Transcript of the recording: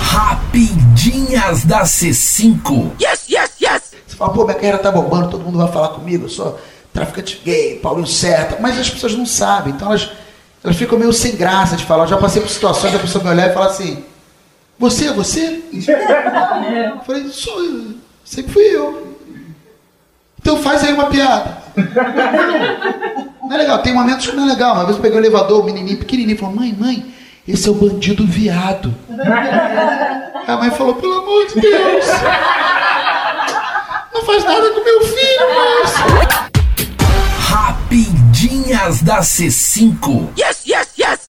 Rapidinhas da C5. Yes, yes, yes! Você fala, pô, minha carreira tá bombando, todo mundo vai falar comigo, eu sou traficante gay, Paulinho Certa, mas as pessoas não sabem, então elas, elas ficam meio sem graça de falar. Eu já passei por situações da pessoa me olhar e falar assim, você é você? Eu falei, sou eu, sempre fui eu. Então faz aí uma piada. Não é legal, tem momentos que não é legal. Uma vez eu peguei o elevador, o menininho pequenininho, falou, mãe, mãe, esse é o bandido viado. A mãe falou, pelo amor de Deus, não faz nada com meu filho, moço. Rapidinhas da C5. Yes,